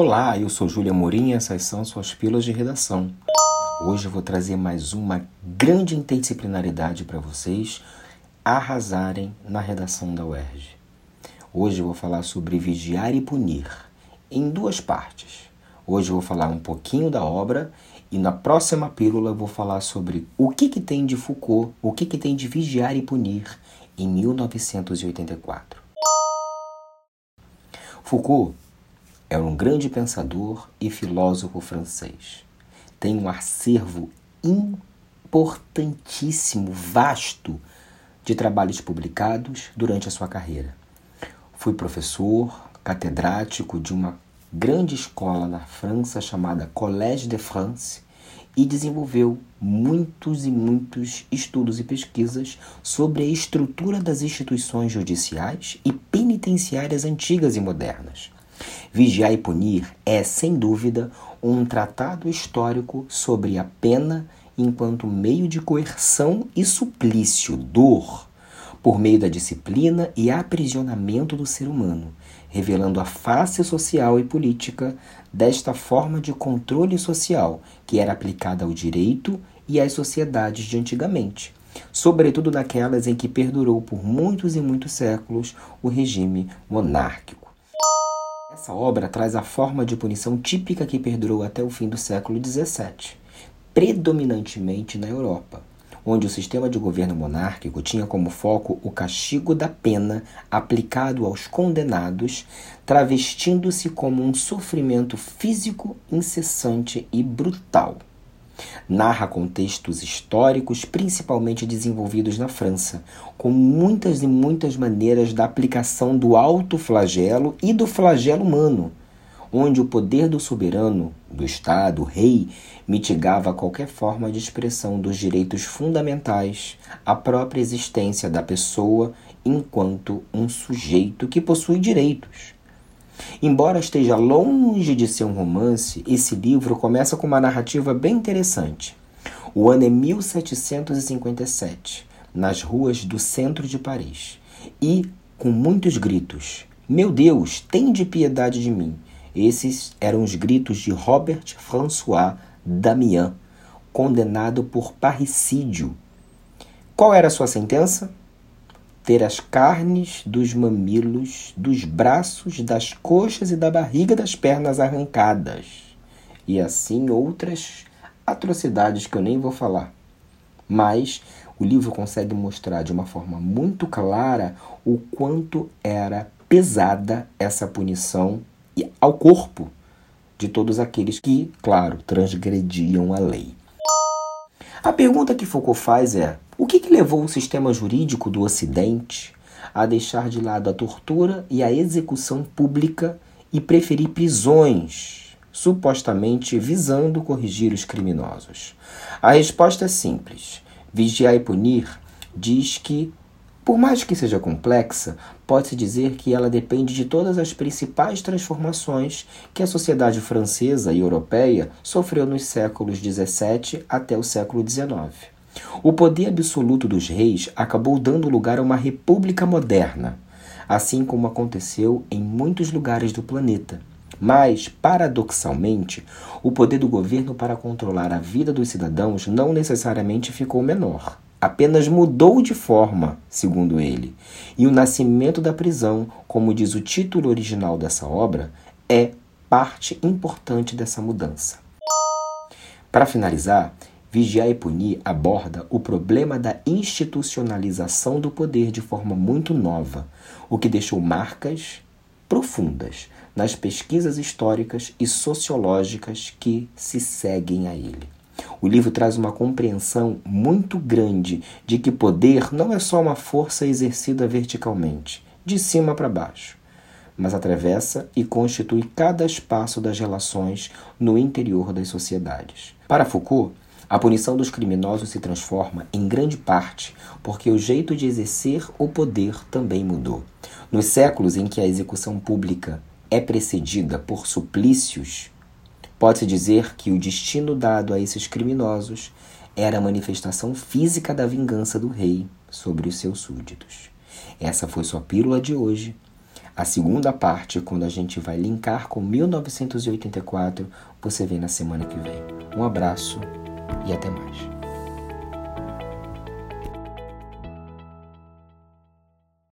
Olá, eu sou Júlia Morim e essas são suas pílulas de redação. Hoje eu vou trazer mais uma grande interdisciplinaridade para vocês arrasarem na redação da UERJ. Hoje eu vou falar sobre vigiar e punir, em duas partes. Hoje eu vou falar um pouquinho da obra e na próxima pílula eu vou falar sobre o que, que tem de Foucault, o que, que tem de vigiar e punir em 1984. Foucault era um grande pensador e filósofo francês. Tem um acervo importantíssimo, vasto, de trabalhos publicados durante a sua carreira. Foi professor, catedrático de uma grande escola na França chamada Collège de France e desenvolveu muitos e muitos estudos e pesquisas sobre a estrutura das instituições judiciais e penitenciárias antigas e modernas. Vigiar e Punir é, sem dúvida, um tratado histórico sobre a pena enquanto meio de coerção e suplício, dor, por meio da disciplina e aprisionamento do ser humano, revelando a face social e política desta forma de controle social que era aplicada ao direito e às sociedades de antigamente, sobretudo naquelas em que perdurou por muitos e muitos séculos o regime monárquico. Essa obra traz a forma de punição típica que perdurou até o fim do século XVII, predominantemente na Europa, onde o sistema de governo monárquico tinha como foco o castigo da pena aplicado aos condenados, travestindo-se como um sofrimento físico incessante e brutal. Narra contextos históricos principalmente desenvolvidos na França, com muitas e muitas maneiras da aplicação do alto flagelo e do flagelo humano, onde o poder do soberano, do Estado, rei, mitigava qualquer forma de expressão dos direitos fundamentais, a própria existência da pessoa enquanto um sujeito que possui direitos Embora esteja longe de ser um romance, esse livro começa com uma narrativa bem interessante. O ano é 1757, nas ruas do centro de Paris, e com muitos gritos: Meu Deus, tem de piedade de mim! Esses eram os gritos de Robert François Damiens, condenado por parricídio. Qual era a sua sentença? Ter as carnes dos mamilos, dos braços, das coxas e da barriga das pernas arrancadas, e assim outras atrocidades que eu nem vou falar. Mas o livro consegue mostrar de uma forma muito clara o quanto era pesada essa punição ao corpo de todos aqueles que, claro, transgrediam a lei. A pergunta que Foucault faz é: o que, que levou o sistema jurídico do Ocidente a deixar de lado a tortura e a execução pública e preferir prisões, supostamente visando corrigir os criminosos? A resposta é simples. Vigiar e punir diz que, por mais que seja complexa, pode-se dizer que ela depende de todas as principais transformações que a sociedade francesa e europeia sofreu nos séculos XVII até o século XIX. O poder absoluto dos reis acabou dando lugar a uma república moderna, assim como aconteceu em muitos lugares do planeta. Mas, paradoxalmente, o poder do governo para controlar a vida dos cidadãos não necessariamente ficou menor. Apenas mudou de forma, segundo ele. E o nascimento da prisão, como diz o título original dessa obra, é parte importante dessa mudança. Para finalizar, Vigiar e Punir aborda o problema da institucionalização do poder de forma muito nova, o que deixou marcas profundas nas pesquisas históricas e sociológicas que se seguem a ele. O livro traz uma compreensão muito grande de que poder não é só uma força exercida verticalmente, de cima para baixo, mas atravessa e constitui cada espaço das relações no interior das sociedades. Para Foucault, a punição dos criminosos se transforma em grande parte porque o jeito de exercer o poder também mudou. Nos séculos em que a execução pública é precedida por suplícios, pode-se dizer que o destino dado a esses criminosos era a manifestação física da vingança do rei sobre os seus súditos. Essa foi sua pílula de hoje. A segunda parte, quando a gente vai linkar com 1984, você vê na semana que vem. Um abraço e até mais.